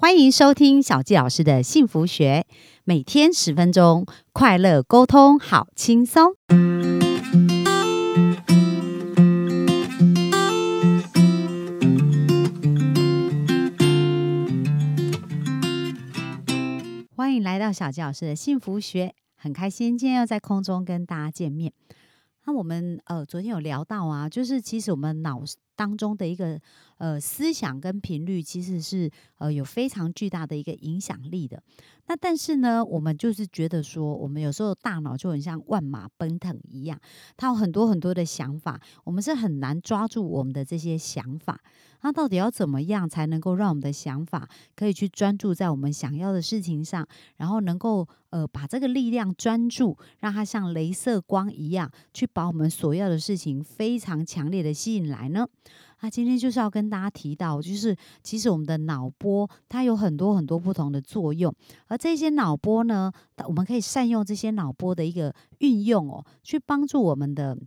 欢迎收听小纪老师的幸福学，每天十分钟，快乐沟通，好轻松。欢迎来到小纪老师的幸福学，很开心今天又在空中跟大家见面。那我们呃昨天有聊到啊，就是其实我们脑当中的一个呃思想跟频率，其实是呃有非常巨大的一个影响力的。那但是呢，我们就是觉得说，我们有时候大脑就很像万马奔腾一样，它有很多很多的想法，我们是很难抓住我们的这些想法。那到底要怎么样才能够让我们的想法可以去专注在我们想要的事情上，然后能够呃把这个力量专注，让它像镭射光一样，去把我们所要的事情非常强烈的吸引来呢？啊今天就是要跟大家提到，就是其实我们的脑波它有很多很多不同的作用，而这些脑波呢，我们可以善用这些脑波的一个运用哦，去帮助我们的。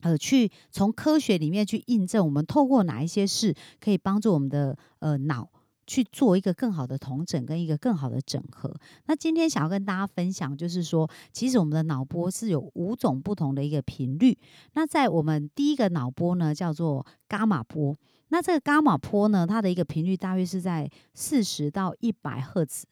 呃，去从科学里面去印证，我们透过哪一些事可以帮助我们的呃脑去做一个更好的统整跟一个更好的整合。那今天想要跟大家分享，就是说，其实我们的脑波是有五种不同的一个频率。那在我们第一个脑波呢，叫做伽马波。那这个伽马波呢，它的一个频率大约是在四十到一百赫兹。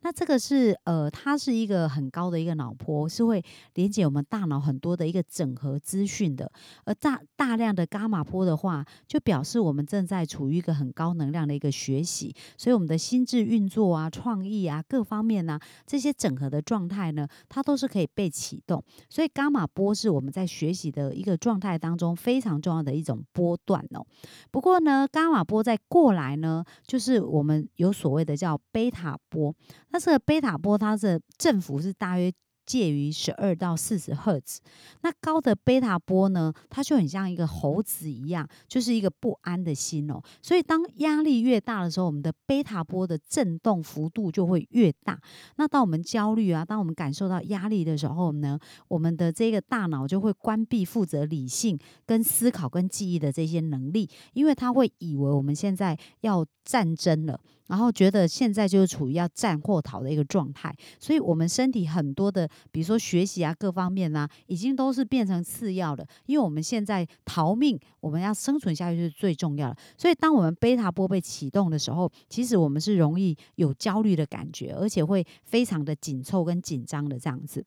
那这个是呃，它是一个很高的一个脑波，是会连接我们大脑很多的一个整合资讯的。而大大量的伽马波的话，就表示我们正在处于一个很高能量的一个学习，所以我们的心智运作啊、创意啊各方面呢，这些整合的状态呢，它都是可以被启动。所以伽马波是我们在学习的一个状态当中非常重要的一种波段哦。不过呢，伽马波在过来呢，就是我们有所谓的叫贝塔波。那这个贝塔波，它的振幅是大约。介于十二到四十赫兹，那高的贝塔波呢，它就很像一个猴子一样，就是一个不安的心哦。所以当压力越大的时候，我们的贝塔波的震动幅度就会越大。那当我们焦虑啊，当我们感受到压力的时候呢，我们的这个大脑就会关闭负责理性、跟思考、跟记忆的这些能力，因为他会以为我们现在要战争了，然后觉得现在就是处于要战或逃的一个状态，所以我们身体很多的。比如说学习啊，各方面啊，已经都是变成次要的，因为我们现在逃命，我们要生存下去是最重要的。所以，当我们贝塔波被启动的时候，其实我们是容易有焦虑的感觉，而且会非常的紧凑跟紧张的这样子。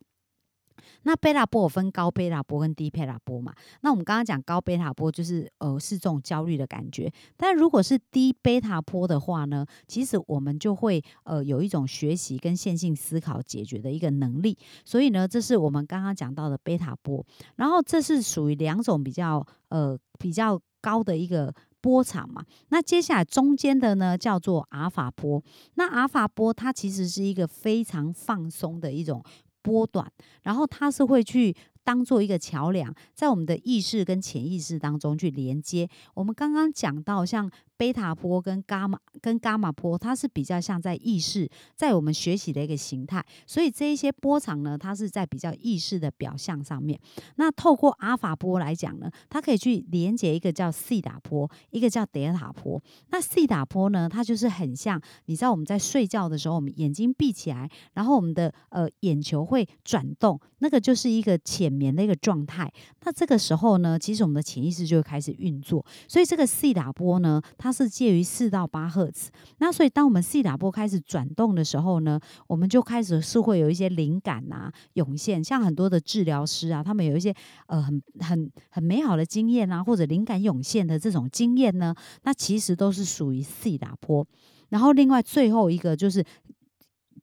那贝塔波分高贝塔波跟低贝塔波嘛？那我们刚刚讲高贝塔波就是呃是这种焦虑的感觉，但如果是低贝塔波的话呢，其实我们就会呃有一种学习跟线性思考解决的一个能力。所以呢，这是我们刚刚讲到的贝塔波，然后这是属于两种比较呃比较高的一个波长嘛。那接下来中间的呢叫做阿尔法波。那阿尔法波它其实是一个非常放松的一种。波段，然后它是会去当做一个桥梁，在我们的意识跟潜意识当中去连接。我们刚刚讲到像。贝塔波跟伽马跟伽马波，它是比较像在意识，在我们学习的一个形态，所以这一些波长呢，它是在比较意识的表象上面。那透过阿法波来讲呢，它可以去连接一个叫西打波，一个叫德塔波。那西打波呢，它就是很像，你知道我们在睡觉的时候，我们眼睛闭起来，然后我们的呃眼球会转动，那个就是一个浅眠的一个状态。那这个时候呢，其实我们的潜意识就会开始运作。所以这个西打波呢，它是介于四到八赫兹，那所以当我们 C 打波开始转动的时候呢，我们就开始是会有一些灵感啊涌现，像很多的治疗师啊，他们有一些呃很很很美好的经验啊，或者灵感涌现的这种经验呢，那其实都是属于 C 打波。然后另外最后一个就是。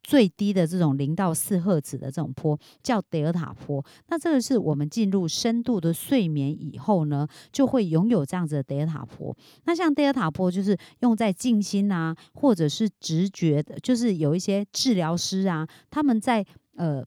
最低的这种零到四赫兹的这种波叫德尔塔波，那这个是我们进入深度的睡眠以后呢，就会拥有这样子的德尔塔波。那像德尔塔波就是用在静心啊，或者是直觉的，就是有一些治疗师啊，他们在呃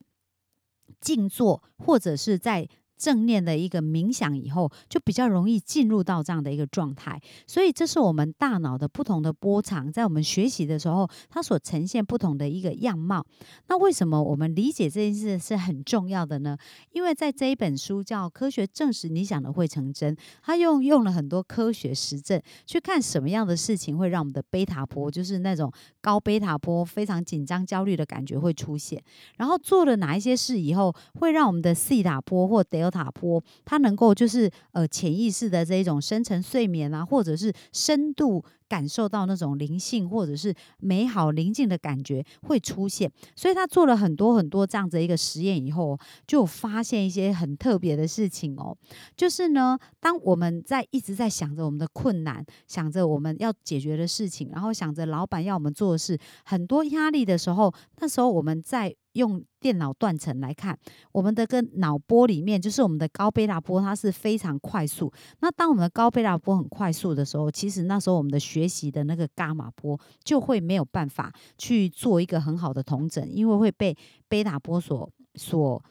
静坐或者是在。正念的一个冥想以后，就比较容易进入到这样的一个状态。所以这是我们大脑的不同的波长，在我们学习的时候，它所呈现不同的一个样貌。那为什么我们理解这件事是很重要的呢？因为在这一本书叫《科学证实你想的会成真》，它用用了很多科学实证去看什么样的事情会让我们的贝塔波，就是那种高贝塔波、非常紧张、焦虑的感觉会出现。然后做了哪一些事以后，会让我们的西塔波或德尔塔波，它能够就是呃潜意识的这一种深层睡眠啊，或者是深度。感受到那种灵性或者是美好宁静的感觉会出现，所以他做了很多很多这样子一个实验以后，就发现一些很特别的事情哦。就是呢，当我们在一直在想着我们的困难，想着我们要解决的事情，然后想着老板要我们做的事，很多压力的时候，那时候我们在。用电脑断层来看，我们的跟脑波里面，就是我们的高贝塔波，它是非常快速。那当我们的高贝塔波很快速的时候，其实那时候我们的学习的那个伽马波就会没有办法去做一个很好的同整，因为会被贝塔波所所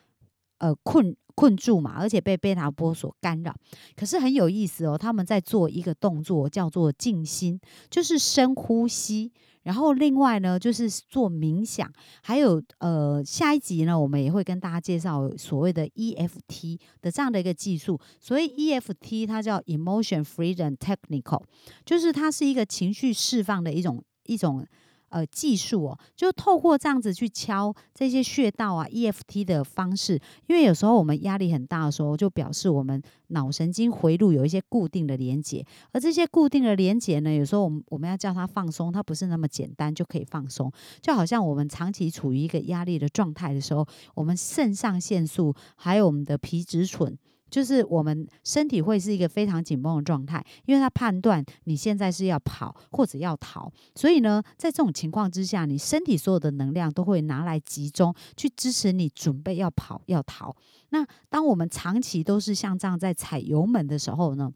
呃困困住嘛，而且被贝塔波所干扰。可是很有意思哦，他们在做一个动作叫做静心，就是深呼吸。然后另外呢，就是做冥想，还有呃下一集呢，我们也会跟大家介绍所谓的 EFT 的这样的一个技术。所以 EFT 它叫 Emotion Freedom Technical，就是它是一个情绪释放的一种一种。呃，技术哦，就透过这样子去敲这些穴道啊，EFT 的方式，因为有时候我们压力很大的时候，就表示我们脑神经回路有一些固定的连接，而这些固定的连接呢，有时候我们我们要叫它放松，它不是那么简单就可以放松，就好像我们长期处于一个压力的状态的时候，我们肾上腺素还有我们的皮质醇。就是我们身体会是一个非常紧绷的状态，因为它判断你现在是要跑或者要逃，所以呢，在这种情况之下，你身体所有的能量都会拿来集中去支持你准备要跑要逃。那当我们长期都是像这样在踩油门的时候呢？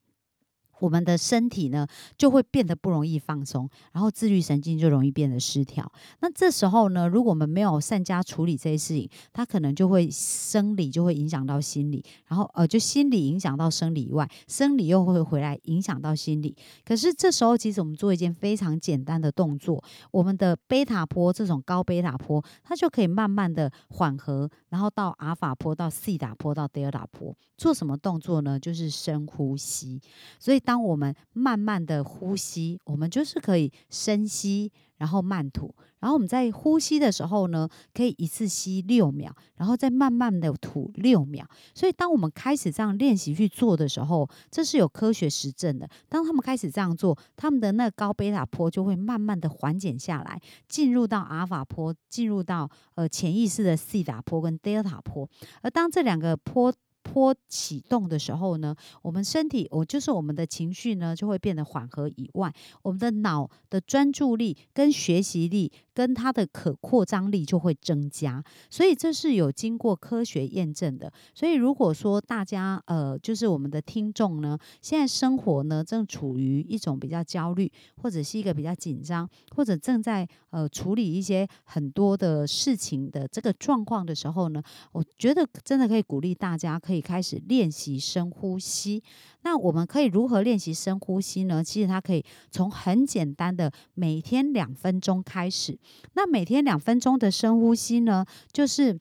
我们的身体呢，就会变得不容易放松，然后自律神经就容易变得失调。那这时候呢，如果我们没有善加处理这些事情，它可能就会生理就会影响到心理，然后呃，就心理影响到生理以外，生理又会回来影响到心理。可是这时候，其实我们做一件非常简单的动作，我们的贝塔波这种高贝塔波，它就可以慢慢的缓和，然后到阿尔法波，到西塔波，到德尔塔波。做什么动作呢？就是深呼吸。所以当我们慢慢的呼吸，我们就是可以深吸，然后慢吐。然后我们在呼吸的时候呢，可以一次吸六秒，然后再慢慢的吐六秒。所以当我们开始这样练习去做的时候，这是有科学实证的。当他们开始这样做，他们的那高贝塔波就会慢慢的缓解下来，进入到阿尔法波，进入到呃潜意识的西塔波跟德尔塔波。而当这两个波，坡启动的时候呢，我们身体，我就是我们的情绪呢，就会变得缓和。以外，我们的脑的专注力跟学习力。跟它的可扩张力就会增加，所以这是有经过科学验证的。所以如果说大家呃，就是我们的听众呢，现在生活呢正处于一种比较焦虑，或者是一个比较紧张，或者正在呃处理一些很多的事情的这个状况的时候呢，我觉得真的可以鼓励大家可以可以开始练习深呼吸。那我们可以如何练习深呼吸呢？其实它可以从很简单的每天两分钟开始。那每天两分钟的深呼吸呢，就是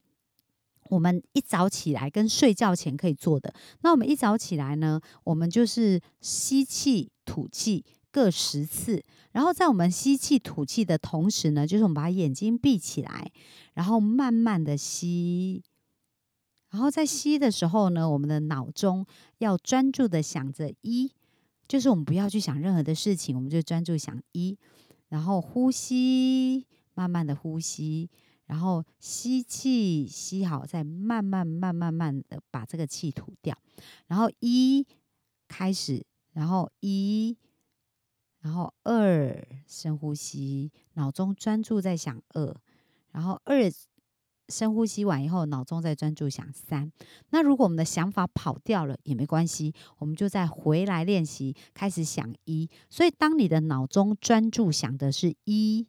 我们一早起来跟睡觉前可以做的。那我们一早起来呢，我们就是吸气、吐气各十次。然后在我们吸气、吐气的同时呢，就是我们把眼睛闭起来，然后慢慢的吸。然后在吸的时候呢，我们的脑中要专注的想着一，就是我们不要去想任何的事情，我们就专注想一。然后呼吸，慢慢的呼吸，然后吸气，吸好，再慢慢、慢、慢慢的把这个气吐掉。然后一开始，然后一，然后二，深呼吸，脑中专注在想二，然后二。深呼吸完以后，脑中再专注想三。那如果我们的想法跑掉了也没关系，我们就再回来练习，开始想一。所以，当你的脑中专注想的是一、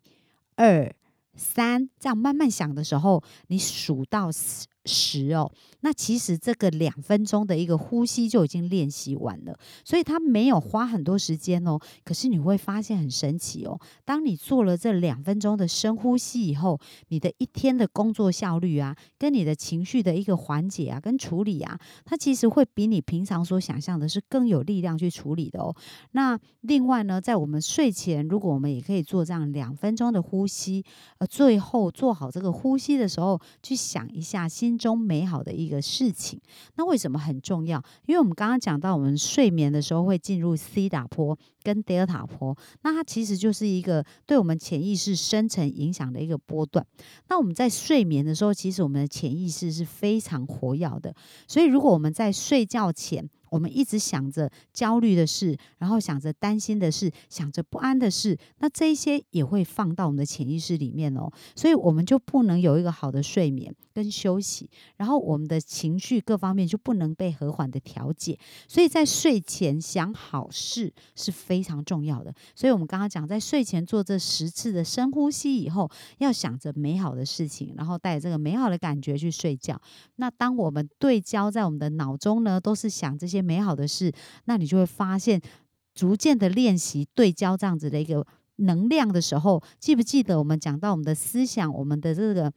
二、三，这样慢慢想的时候，你数到十哦，那其实这个两分钟的一个呼吸就已经练习完了，所以他没有花很多时间哦。可是你会发现很神奇哦，当你做了这两分钟的深呼吸以后，你的一天的工作效率啊，跟你的情绪的一个缓解啊，跟处理啊，它其实会比你平常所想象的是更有力量去处理的哦。那另外呢，在我们睡前，如果我们也可以做这样两分钟的呼吸，呃，最后做好这个呼吸的时候，去想一下心中美好的一个事情。那为什么很重要？因为我们刚刚讲到，我们睡眠的时候会进入 C 打波跟德尔塔波，那它其实就是一个对我们潜意识深层影响的一个波段。那我们在睡眠的时候，其实我们的潜意识是非常活跃的，所以如果我们在睡觉前，我们一直想着焦虑的事，然后想着担心的事，想着不安的事，那这一些也会放到我们的潜意识里面哦。所以我们就不能有一个好的睡眠跟休息，然后我们的情绪各方面就不能被和缓的调节。所以在睡前想好事是非常重要的。所以我们刚刚讲，在睡前做这十次的深呼吸以后，要想着美好的事情，然后带着这个美好的感觉去睡觉。那当我们对焦在我们的脑中呢，都是想这些。美好的事，那你就会发现，逐渐的练习对焦这样子的一个能量的时候，记不记得我们讲到我们的思想，我们的这个。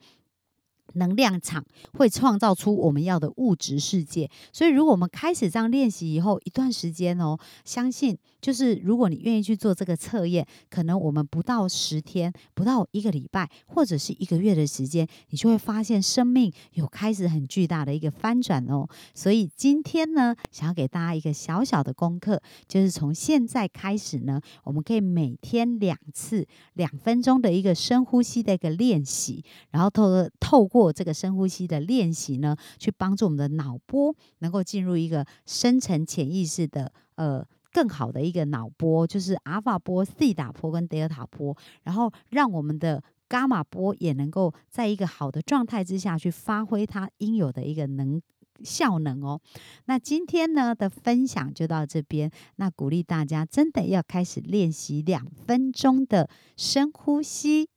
能量场会创造出我们要的物质世界，所以如果我们开始这样练习以后，一段时间哦，相信就是如果你愿意去做这个测验，可能我们不到十天，不到一个礼拜，或者是一个月的时间，你就会发现生命有开始很巨大的一个翻转哦。所以今天呢，想要给大家一个小小的功课，就是从现在开始呢，我们可以每天两次两分钟的一个深呼吸的一个练习，然后透透过。过这个深呼吸的练习呢，去帮助我们的脑波能够进入一个深层潜意识的呃更好的一个脑波，就是阿尔法波、西塔波跟德尔塔波，然后让我们的伽马波也能够在一个好的状态之下去发挥它应有的一个能效能哦。那今天呢的分享就到这边，那鼓励大家真的要开始练习两分钟的深呼吸。